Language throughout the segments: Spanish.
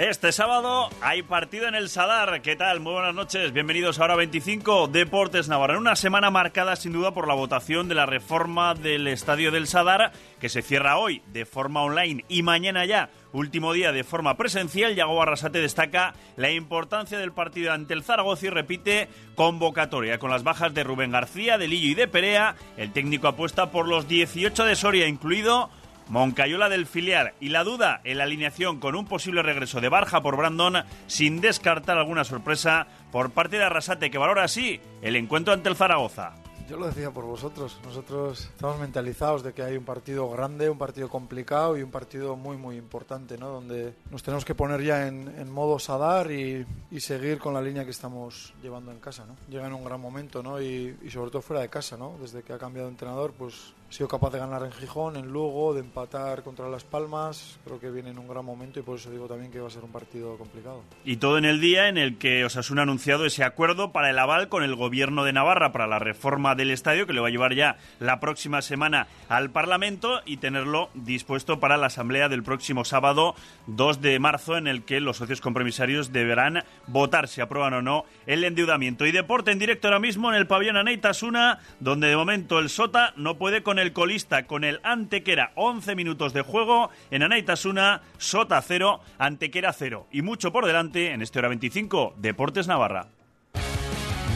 Este sábado hay partido en el Sadar. ¿Qué tal? Muy buenas noches. Bienvenidos a Hora 25 Deportes Navarra. En una semana marcada sin duda por la votación de la reforma del Estadio del Sadar, que se cierra hoy de forma online y mañana ya, último día de forma presencial. Yago Arrasate destaca la importancia del partido ante el Zaragoza y repite convocatoria con las bajas de Rubén García, de Lillo y de Perea. El técnico apuesta por los 18 de Soria, incluido Moncayola del filial y la duda en la alineación con un posible regreso de Barja por Brandon sin descartar alguna sorpresa por parte de Arrasate que valora así el encuentro ante el Zaragoza. Yo lo decía por vosotros. Nosotros estamos mentalizados de que hay un partido grande, un partido complicado y un partido muy, muy importante, ¿no? Donde nos tenemos que poner ya en, modo sadar y, seguir con la línea que estamos llevando en casa, ¿no? Llega en un gran momento, ¿no? Y, y sobre todo fuera de casa, ¿no? Desde que ha cambiado de entrenador, pues sido capaz de ganar en Gijón, en Lugo, de empatar contra Las Palmas. Creo que viene en un gran momento y por eso digo también que va a ser un partido complicado. Y todo en el día en el que Osasuna ha anunciado ese acuerdo para el aval con el gobierno de Navarra para la reforma del estadio que le va a llevar ya la próxima semana al Parlamento y tenerlo dispuesto para la asamblea del próximo sábado 2 de marzo en el que los socios compromisarios deberán votar si aprueban o no el endeudamiento. Y deporte en directo ahora mismo en el pabellón Aneitasuna donde de momento el Sota no puede con el colista con el Antequera. 11 minutos de juego en Anaitasuna, Sota 0, Antequera 0. Y mucho por delante en este hora 25, Deportes Navarra.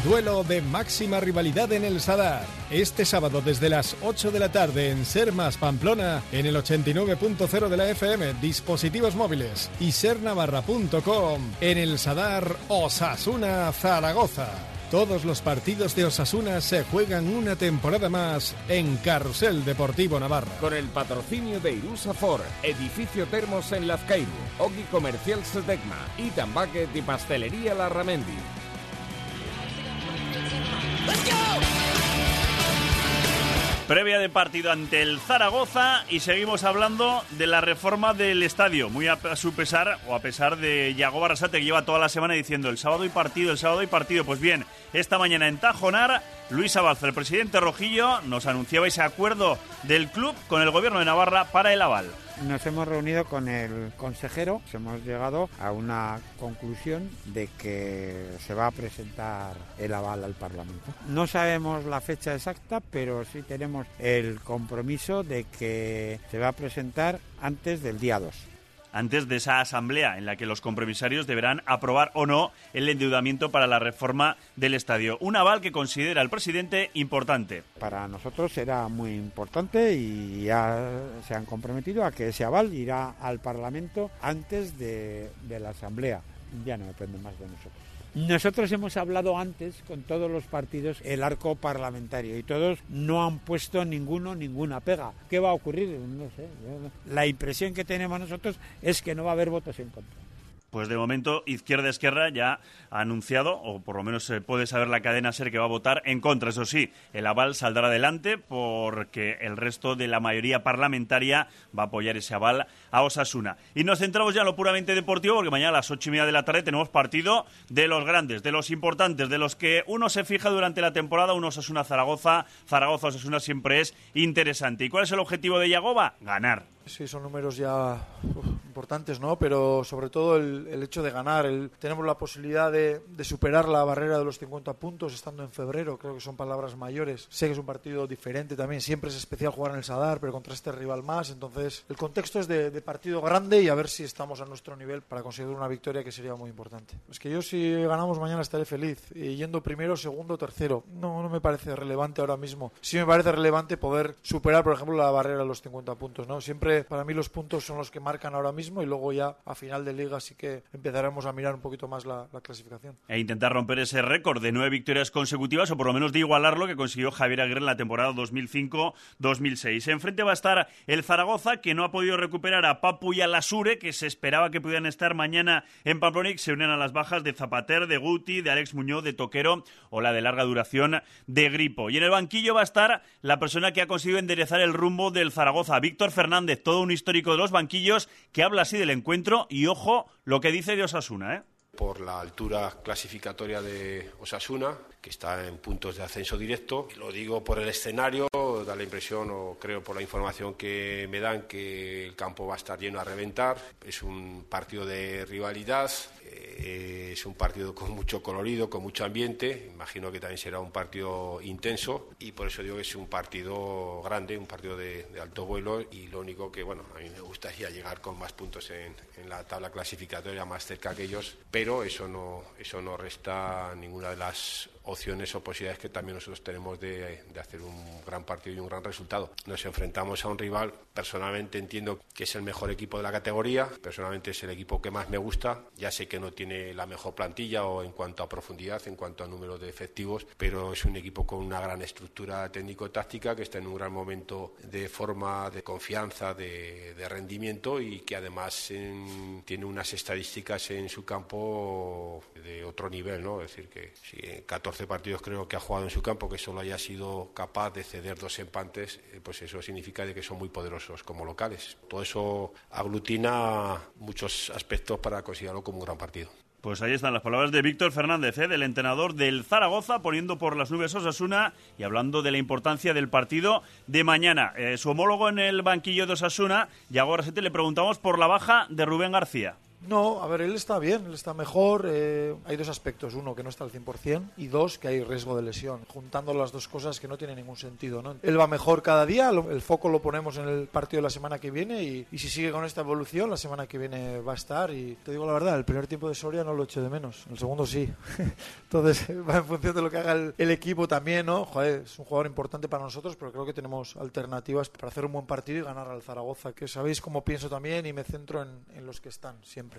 Duelo de máxima rivalidad en el Sadar. Este sábado desde las 8 de la tarde en Sermas Pamplona, en el 89.0 de la FM, dispositivos móviles y sernavarra.com, en el Sadar Osasuna Zaragoza. Todos los partidos de Osasuna se juegan una temporada más en Carrusel Deportivo Navarra. Con el patrocinio de Irusa Ford, Edificio Termos en Lazcairu, Ogi Comercial Sedegma y Tambaquet y Pastelería Larramendi. Previa de partido ante el Zaragoza y seguimos hablando de la reforma del estadio, muy a su pesar o a pesar de Yago Barrasate que lleva toda la semana diciendo el sábado y partido, el sábado y partido. Pues bien, esta mañana en Tajonar, Luis Abalza, el presidente Rojillo, nos anunciaba ese acuerdo del club con el gobierno de Navarra para el aval. Nos hemos reunido con el consejero, hemos llegado a una conclusión de que se va a presentar el aval al Parlamento. No sabemos la fecha exacta, pero sí tenemos el compromiso de que se va a presentar antes del día 2 antes de esa asamblea en la que los compromisarios deberán aprobar o no el endeudamiento para la reforma del estadio. Un aval que considera el presidente importante. Para nosotros será muy importante y ya se han comprometido a que ese aval irá al Parlamento antes de, de la asamblea. Ya no depende más de nosotros. Nosotros hemos hablado antes con todos los partidos el arco parlamentario y todos no han puesto ninguno ninguna pega. ¿Qué va a ocurrir? No sé. La impresión que tenemos nosotros es que no va a haber votos en contra. Pues de momento, Izquierda Esquerra ya ha anunciado, o por lo menos se puede saber la cadena ser que va a votar en contra. Eso sí, el aval saldrá adelante porque el resto de la mayoría parlamentaria va a apoyar ese aval a Osasuna. Y nos centramos ya en lo puramente deportivo porque mañana a las ocho y media de la tarde tenemos partido de los grandes, de los importantes, de los que uno se fija durante la temporada, uno Osasuna-Zaragoza, Zaragoza-Osasuna siempre es interesante. ¿Y cuál es el objetivo de Yagoba? Ganar. Sí, son números ya importantes, ¿no? Pero sobre todo el, hecho de ganar. El, tenemos la posibilidad de, superar la barrera de los 50 puntos estando en febrero. Creo que son palabras mayores. Sé que es un partido diferente también. Siempre es especial jugar en el Sadar, pero contra este rival más. Entonces, el contexto es de, partido grande y a ver si estamos a nuestro nivel para conseguir una victoria que sería muy importante. Es que yo si ganamos mañana estaré feliz. Y yendo primero, segundo, tercero. No, no me parece relevante ahora mismo. Sí me parece relevante poder superar, por ejemplo, la barrera de los 50 puntos, ¿no? Siempre para mí los puntos son los que marcan ahora mismo y luego ya a final de liga sí que empezaremos a mirar un poquito más la, clasificación. E intentar romper ese récord de nueve victorias consecutivas o por lo menos de igualar lo que consiguió Javier Aguirre en la temporada 2005-2006. Enfrente va a estar el Zaragoza que no ha podido recuperar a Papu y a Lasure que se esperaba que pudieran estar mañana en Pamplona se unen a las bajas de Zapater, de Guti, de Alex Muñoz, de Toquero o la de larga duración de Gripo. Y en el banquillo va a estar la persona que ha conseguido enderezar el rumbo del Zaragoza, Víctor Fernández todo un histórico de los banquillos que habla así del encuentro y ojo lo que dice de Osasuna, ¿eh? por la altura clasificatoria de Osasuna, que está en puntos de ascenso directo. Lo digo por el escenario, da la impresión, o creo por la información que me dan, que el campo va a estar lleno a reventar. Es un partido de rivalidad, eh, es un partido con mucho colorido, con mucho ambiente. Imagino que también será un partido intenso y por eso digo que es un partido grande, un partido de, alto vuelo y lo único que, bueno, a mí me gustaría llegar con más puntos en, en la tabla clasificatoria más cerca que ellos, pero eso no, eso no resta ninguna de las opciones o posibilidades que también nosotros tenemos de, hacer un gran partido y un gran resultado. Nos enfrentamos a un rival, personalmente entiendo que es el mejor equipo de la categoría, personalmente es el equipo que más me gusta, ya sé que no tiene la mejor plantilla o en cuanto a profundidad, en cuanto a número de efectivos, pero es un equipo con una gran estructura técnico-táctica que está en un gran momento de forma, de confianza, de, rendimiento y que además tiene unas estadísticas en su campo de otro nivel, ¿no? Es decir, que si en 14 partidos creo que ha jugado en su campo, que solo haya sido capaz de ceder dos empates, eh, pues eso significa de que son muy poderosos como locales. Todo eso aglutina muchos aspectos para considerarlo como un gran partido. Pues ahí están las palabras de Víctor Fernández, ¿eh? del entrenador del Zaragoza, poniendo por las nubes Osasuna y hablando de la importancia del partido de mañana. Eh, su homólogo en el banquillo de Osasuna, Yago Aracete, le preguntamos por la baja de Rubén García. No, a ver, él está bien, él está mejor. Eh, hay dos aspectos. Uno, que no está al 100% y dos, que hay riesgo de lesión. Juntando las dos cosas que no tiene ningún sentido. ¿no? Él va mejor cada día, el foco lo ponemos en el partido de la semana que viene y, si sigue con esta evolución, la semana que viene va a estar. Y te digo la verdad, el primer tiempo de Soria no lo echo de menos, el segundo sí. Entonces va en función de lo que haga el, equipo también, ¿no? Joder, es un jugador importante para nosotros, pero creo que tenemos alternativas para hacer un buen partido y ganar al Zaragoza, que sabéis cómo pienso también y me centro en los que están siempre.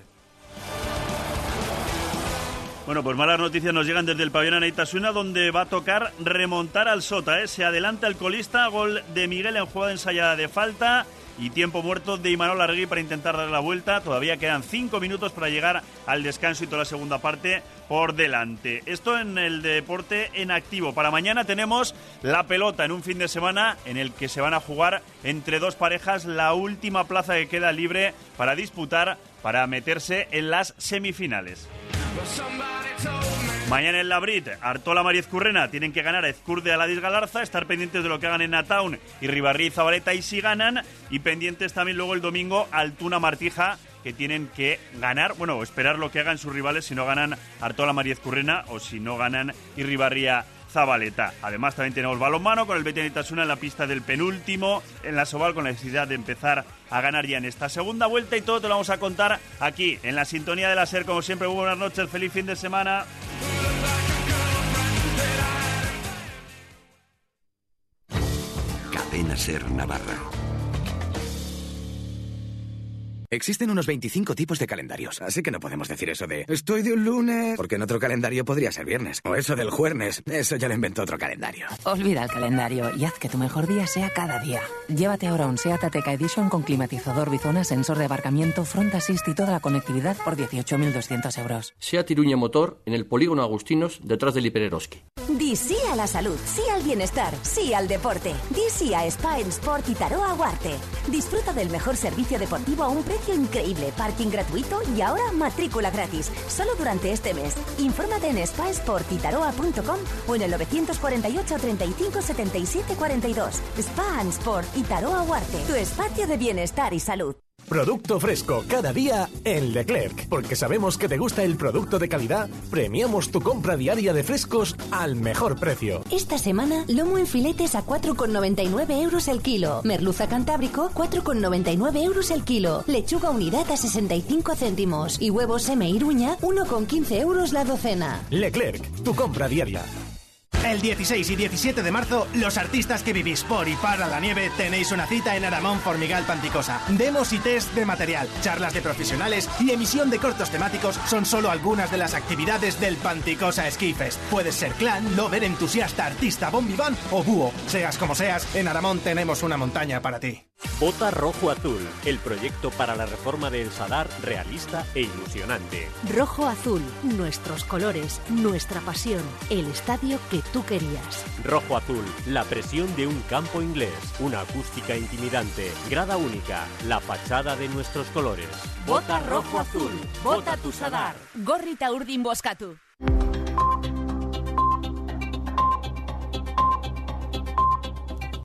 Bueno, pues malas noticias nos llegan desde el pabellón Anaitasuna, donde va a tocar remontar al Sota. ¿eh? Se adelanta el colista, gol de Miguel en jugada ensayada de falta y tiempo muerto de Imanol Arregui para intentar dar la vuelta. Todavía quedan cinco minutos para llegar al descanso y toda la segunda parte por delante. Esto en el deporte en activo. Para mañana tenemos la pelota en un fin de semana en el que se van a jugar entre dos parejas la última plaza que queda libre para disputar para meterse en las semifinales. Mañana en la Brit, Artola Mariez Currena tienen que ganar a Ezcurde a la Galarza, estar pendientes de lo que hagan en Nataun y Ribarri y Zabaleta y si ganan, y pendientes también luego el domingo Altuna Martija que tienen que ganar, bueno, esperar lo que hagan sus rivales si no ganan Artola Mariez Currena o si no ganan Irribarría Zabaleta. Además, también tenemos balonmano con el Betis Itasuna en la pista del penúltimo, en la Soval con la necesidad de empezar a ganar ya en esta segunda vuelta y todo te lo vamos a contar aquí, en la sintonía de la SER. Como siempre, buenas noches, feliz fin de semana. Ser Navarra. Existen unos 25 tipos de calendarios, así que no podemos decir eso de estoy de un lunes, porque en otro calendario podría ser viernes. O eso del jueves, eso ya lo inventó otro calendario. Olvida el calendario y haz que tu mejor día sea cada día. Llévate ahora un SEAT Ateca Edition con climatizador bizona, sensor de abarcamiento, front assist y toda la conectividad por 18.200 euros. SEAT Iruña Motor en el polígono Agustinos, detrás del Hipereroski. Di sí a la salud, sí al bienestar, sí al deporte. Di sí a Spa en Sport y Taroa Huarte. Disfruta del mejor servicio deportivo a un precio increíble, parking gratuito y ahora matrícula gratis. Solo durante este mes. Infórmate en spasportitaroa.com o en el 948 35 77 42. Spa Sport y Taroa Huarte. Tu espacio de bienestar y salud. Producto fresco cada día en Leclerc. Porque sabemos que te gusta el producto de calidad, premiamos tu compra diaria de frescos al mejor precio. Esta semana, lomo en filetes a 4,99 euros el kilo. Merluza cantábrico, 4,99 euros el kilo. Lechuga unidad a 65 céntimos. Y huevos M. Iruña, 1,15 euros la docena. Leclerc, tu compra diaria. El 16 y 17 de marzo, los artistas que vivís por y para la nieve tenéis una cita en Aramón Formigal Panticosa. Demos y test de material, charlas de profesionales y emisión de cortos temáticos son solo algunas de las actividades del Panticosa Ski Fest. Puedes ser clan, lover, entusiasta, artista, bombiván o búho. Seas como seas, en Aramón tenemos una montaña para ti. Vota Rojo Azul, el proyecto para la reforma del Sadar realista e ilusionante. Rojo Azul, nuestros colores, nuestra pasión, el estadio que tú querías. Rojo Azul, la presión de un campo inglés, una acústica intimidante, grada única, la fachada de nuestros colores. Vota Rojo Azul, vota tu Sadar. Gorrita Urdin Boscatu.